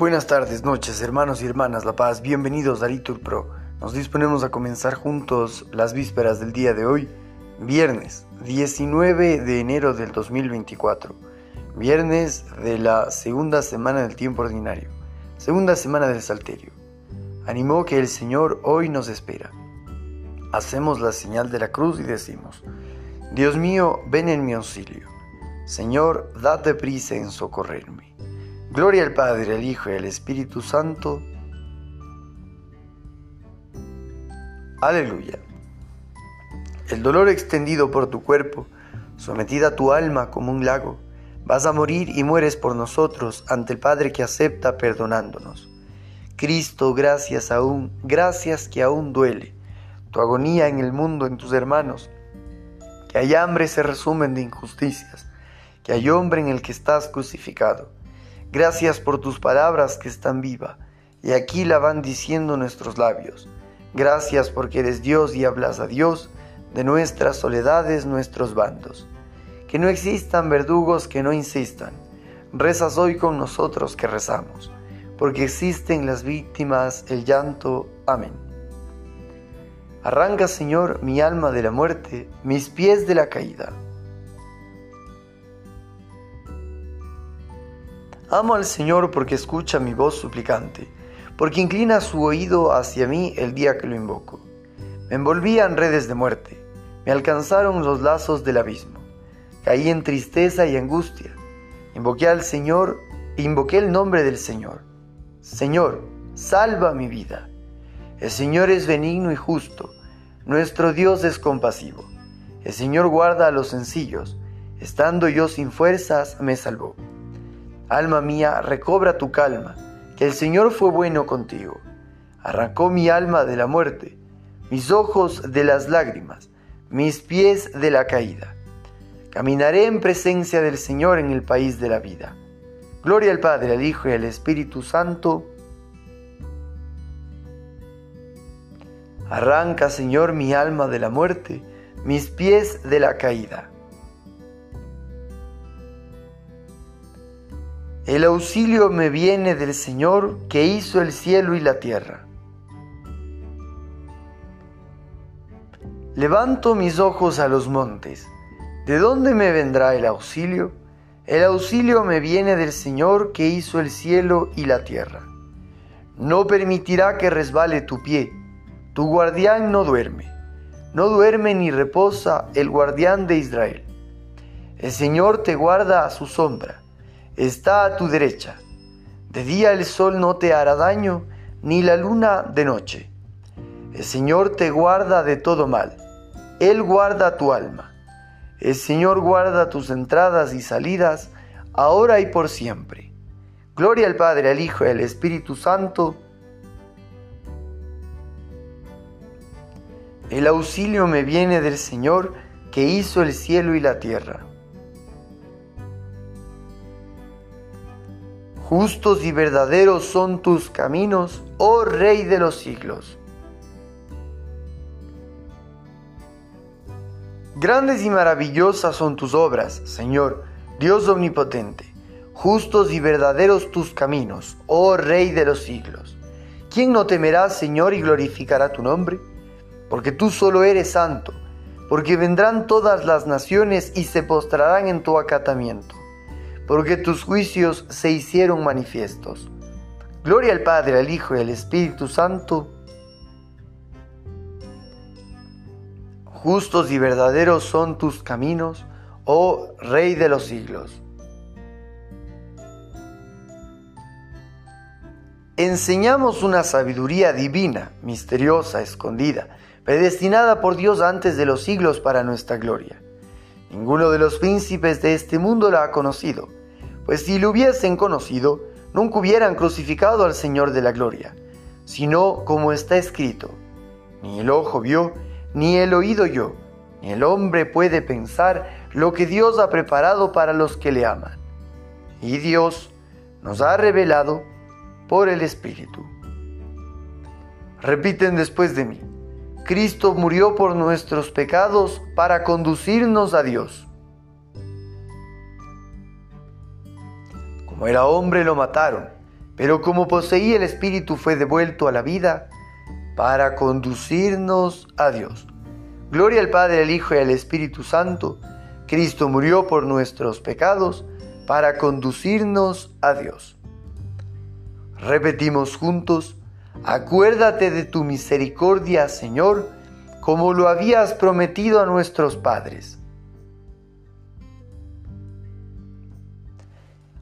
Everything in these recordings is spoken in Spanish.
Buenas tardes, noches, hermanos y hermanas La Paz. Bienvenidos a Litur Pro. Nos disponemos a comenzar juntos las vísperas del día de hoy, viernes 19 de enero del 2024, viernes de la segunda semana del tiempo ordinario, segunda semana del Salterio. Animó que el Señor hoy nos espera. Hacemos la señal de la cruz y decimos, Dios mío, ven en mi auxilio. Señor, date prisa en socorrerme. Gloria al Padre, al Hijo y al Espíritu Santo. Aleluya. El dolor extendido por tu cuerpo, sometida tu alma como un lago, vas a morir y mueres por nosotros ante el Padre que acepta perdonándonos. Cristo, gracias aún, gracias que aún duele, tu agonía en el mundo, en tus hermanos, que hay hambre se resumen de injusticias, que hay hombre en el que estás crucificado Gracias por tus palabras que están viva, y aquí la van diciendo nuestros labios. Gracias porque eres Dios y hablas a Dios de nuestras soledades, nuestros bandos. Que no existan verdugos que no insistan. Rezas hoy con nosotros que rezamos, porque existen las víctimas, el llanto. Amén. Arranca, Señor, mi alma de la muerte, mis pies de la caída. Amo al Señor porque escucha mi voz suplicante, porque inclina su oído hacia mí el día que lo invoco. Me envolvían redes de muerte, me alcanzaron los lazos del abismo. Caí en tristeza y angustia. Invoqué al Señor, invoqué el nombre del Señor. Señor, salva mi vida. El Señor es benigno y justo, nuestro Dios es compasivo. El Señor guarda a los sencillos, estando yo sin fuerzas, me salvó. Alma mía, recobra tu calma, que el Señor fue bueno contigo. Arrancó mi alma de la muerte, mis ojos de las lágrimas, mis pies de la caída. Caminaré en presencia del Señor en el país de la vida. Gloria al Padre, al Hijo y al Espíritu Santo. Arranca, Señor, mi alma de la muerte, mis pies de la caída. El auxilio me viene del Señor que hizo el cielo y la tierra. Levanto mis ojos a los montes. ¿De dónde me vendrá el auxilio? El auxilio me viene del Señor que hizo el cielo y la tierra. No permitirá que resbale tu pie. Tu guardián no duerme. No duerme ni reposa el guardián de Israel. El Señor te guarda a su sombra está a tu derecha. De día el sol no te hará daño, ni la luna de noche. El Señor te guarda de todo mal. Él guarda tu alma. El Señor guarda tus entradas y salidas, ahora y por siempre. Gloria al Padre, al Hijo y al Espíritu Santo. El auxilio me viene del Señor que hizo el cielo y la tierra. Justos y verdaderos son tus caminos, oh Rey de los siglos. Grandes y maravillosas son tus obras, Señor, Dios omnipotente. Justos y verdaderos tus caminos, oh Rey de los siglos. ¿Quién no temerá, Señor, y glorificará tu nombre? Porque tú solo eres santo, porque vendrán todas las naciones y se postrarán en tu acatamiento porque tus juicios se hicieron manifiestos. Gloria al Padre, al Hijo y al Espíritu Santo. Justos y verdaderos son tus caminos, oh Rey de los siglos. Enseñamos una sabiduría divina, misteriosa, escondida, predestinada por Dios antes de los siglos para nuestra gloria. Ninguno de los príncipes de este mundo la ha conocido pues si lo hubiesen conocido, nunca hubieran crucificado al Señor de la gloria, sino como está escrito, ni el ojo vio, ni el oído yo, ni el hombre puede pensar lo que Dios ha preparado para los que le aman. Y Dios nos ha revelado por el Espíritu. Repiten después de mí, Cristo murió por nuestros pecados para conducirnos a Dios. Como era hombre lo mataron, pero como poseía el Espíritu fue devuelto a la vida para conducirnos a Dios. Gloria al Padre, al Hijo y al Espíritu Santo. Cristo murió por nuestros pecados para conducirnos a Dios. Repetimos juntos, acuérdate de tu misericordia, Señor, como lo habías prometido a nuestros padres.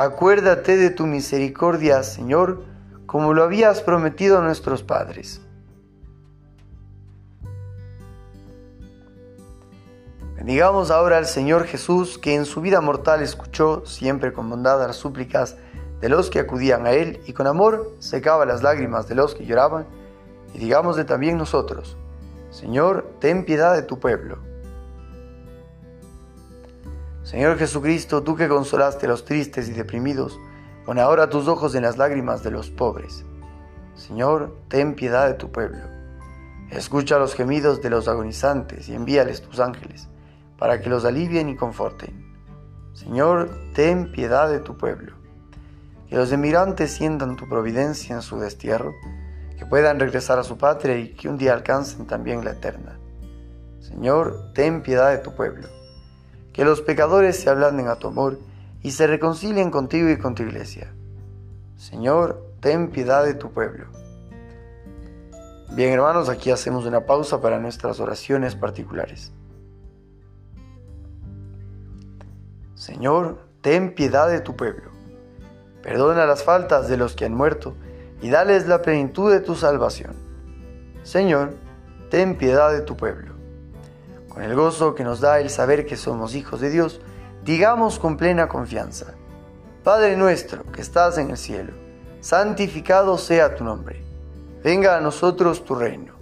Acuérdate de tu misericordia, Señor, como lo habías prometido a nuestros padres. Bendigamos ahora al Señor Jesús, que en su vida mortal escuchó siempre con bondad las súplicas de los que acudían a Él y con amor secaba las lágrimas de los que lloraban. Y digámosle también nosotros, Señor, ten piedad de tu pueblo. Señor Jesucristo, tú que consolaste a los tristes y deprimidos, pon ahora tus ojos en las lágrimas de los pobres. Señor, ten piedad de tu pueblo. Escucha los gemidos de los agonizantes y envíales tus ángeles, para que los alivien y conforten. Señor, ten piedad de tu pueblo. Que los emigrantes sientan tu providencia en su destierro, que puedan regresar a su patria y que un día alcancen también la eterna. Señor, ten piedad de tu pueblo que los pecadores se ablanden a tu amor y se reconcilien contigo y con tu iglesia. Señor, ten piedad de tu pueblo. Bien hermanos, aquí hacemos una pausa para nuestras oraciones particulares. Señor, ten piedad de tu pueblo. Perdona las faltas de los que han muerto y dales la plenitud de tu salvación. Señor, ten piedad de tu pueblo con el gozo que nos da el saber que somos hijos de Dios, digamos con plena confianza, Padre nuestro que estás en el cielo, santificado sea tu nombre, venga a nosotros tu reino,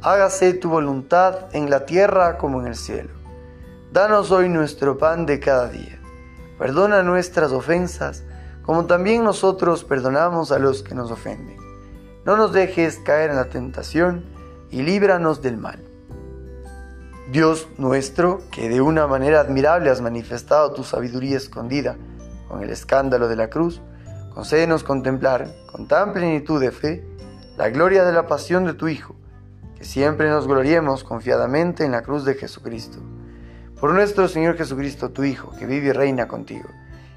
hágase tu voluntad en la tierra como en el cielo. Danos hoy nuestro pan de cada día, perdona nuestras ofensas, como también nosotros perdonamos a los que nos ofenden. No nos dejes caer en la tentación y líbranos del mal Dios nuestro, que de una manera admirable has manifestado tu sabiduría escondida con el escándalo de la cruz, concédenos contemplar con tan plenitud de fe la gloria de la pasión de tu Hijo, que siempre nos gloriemos confiadamente en la cruz de Jesucristo. Por nuestro Señor Jesucristo, tu Hijo, que vive y reina contigo,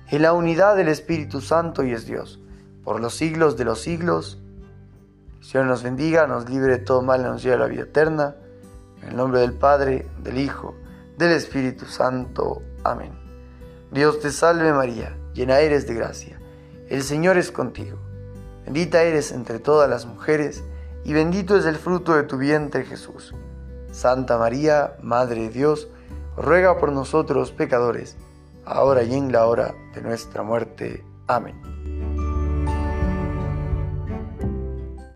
en la unidad del Espíritu Santo y es Dios, por los siglos de los siglos. Señor nos bendiga, nos libre de todo mal nos lleve a la vida eterna. En el nombre del Padre, del Hijo, del Espíritu Santo. Amén. Dios te salve María, llena eres de gracia. El Señor es contigo. Bendita eres entre todas las mujeres, y bendito es el fruto de tu vientre Jesús. Santa María, Madre de Dios, ruega por nosotros pecadores, ahora y en la hora de nuestra muerte. Amén.